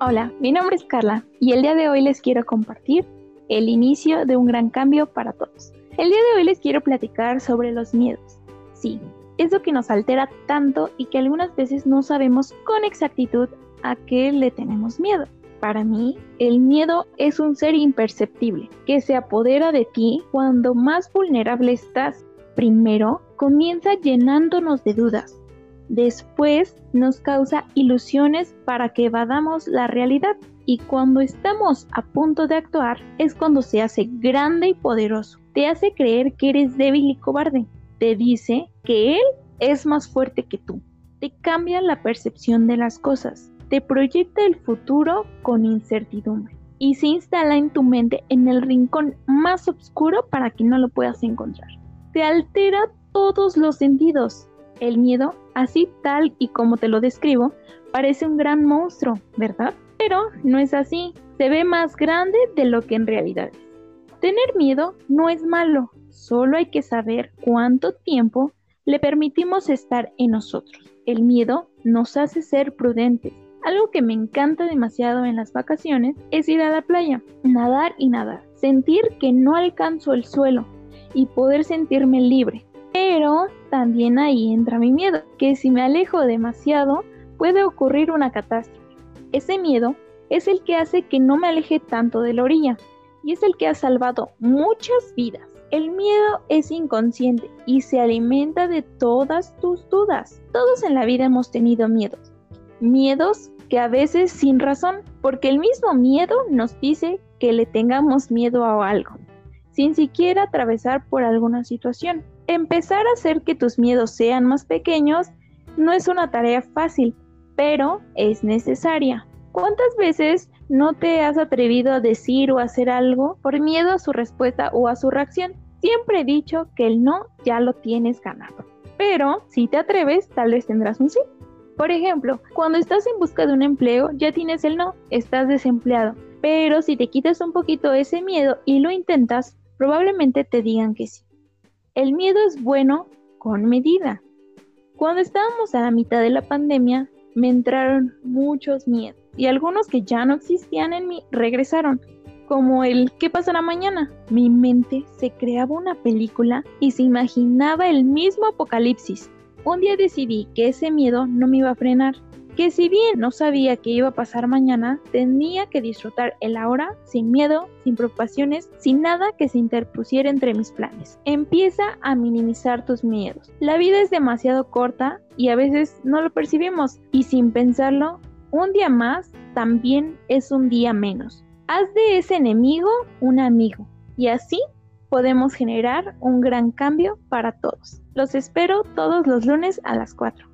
Hola, mi nombre es Carla y el día de hoy les quiero compartir el inicio de un gran cambio para todos. El día de hoy les quiero platicar sobre los miedos. Sí, eso que nos altera tanto y que algunas veces no sabemos con exactitud a qué le tenemos miedo. Para mí, el miedo es un ser imperceptible que se apodera de ti cuando más vulnerable estás. Primero, comienza llenándonos de dudas, Después nos causa ilusiones para que evadamos la realidad y cuando estamos a punto de actuar es cuando se hace grande y poderoso. Te hace creer que eres débil y cobarde. Te dice que él es más fuerte que tú. Te cambia la percepción de las cosas. Te proyecta el futuro con incertidumbre y se instala en tu mente en el rincón más oscuro para que no lo puedas encontrar. Te altera todos los sentidos el miedo, así tal y como te lo describo, parece un gran monstruo, ¿verdad? Pero no es así, se ve más grande de lo que en realidad es. Tener miedo no es malo, solo hay que saber cuánto tiempo le permitimos estar en nosotros. El miedo nos hace ser prudentes. Algo que me encanta demasiado en las vacaciones es ir a la playa, nadar y nadar, sentir que no alcanzo el suelo y poder sentirme libre, pero también ahí entra mi miedo, que si me alejo demasiado puede ocurrir una catástrofe. Ese miedo es el que hace que no me aleje tanto de la orilla y es el que ha salvado muchas vidas. El miedo es inconsciente y se alimenta de todas tus dudas. Todos en la vida hemos tenido miedos. Miedos que a veces sin razón, porque el mismo miedo nos dice que le tengamos miedo a algo, sin siquiera atravesar por alguna situación. Empezar a hacer que tus miedos sean más pequeños no es una tarea fácil, pero es necesaria. ¿Cuántas veces no te has atrevido a decir o hacer algo por miedo a su respuesta o a su reacción? Siempre he dicho que el no ya lo tienes ganado. Pero si te atreves, tal vez tendrás un sí. Por ejemplo, cuando estás en busca de un empleo, ya tienes el no, estás desempleado. Pero si te quitas un poquito ese miedo y lo intentas, probablemente te digan que sí. El miedo es bueno con medida. Cuando estábamos a la mitad de la pandemia, me entraron muchos miedos y algunos que ya no existían en mí regresaron, como el ¿qué pasará mañana? Mi mente se creaba una película y se imaginaba el mismo apocalipsis. Un día decidí que ese miedo no me iba a frenar que si bien no sabía qué iba a pasar mañana, tenía que disfrutar el ahora sin miedo, sin preocupaciones, sin nada que se interpusiera entre mis planes. Empieza a minimizar tus miedos. La vida es demasiado corta y a veces no lo percibimos y sin pensarlo, un día más también es un día menos. Haz de ese enemigo un amigo y así podemos generar un gran cambio para todos. Los espero todos los lunes a las 4.